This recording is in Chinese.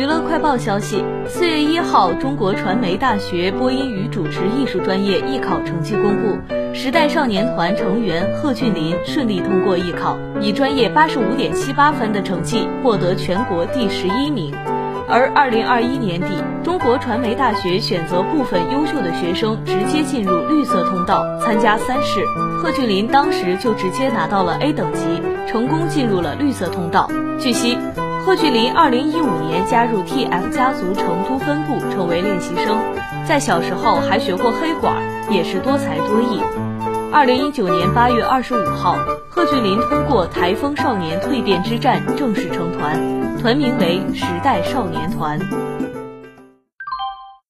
娱乐快报消息：四月一号，中国传媒大学播音与主持艺术专业艺考成绩公布，时代少年团成员贺峻霖顺利通过艺考，以专业八十五点七八分的成绩获得全国第十一名。而二零二一年底，中国传媒大学选择部分优秀的学生直接进入绿色通道参加三试，贺峻霖当时就直接拿到了 A 等级，成功进入了绿色通道。据悉。贺峻霖二零一五年加入 TF 家族成都分部，成为练习生。在小时候还学过黑管，也是多才多艺。二零一九年八月二十五号，贺峻霖通过台风少年蜕变之战正式成团，团名为时代少年团。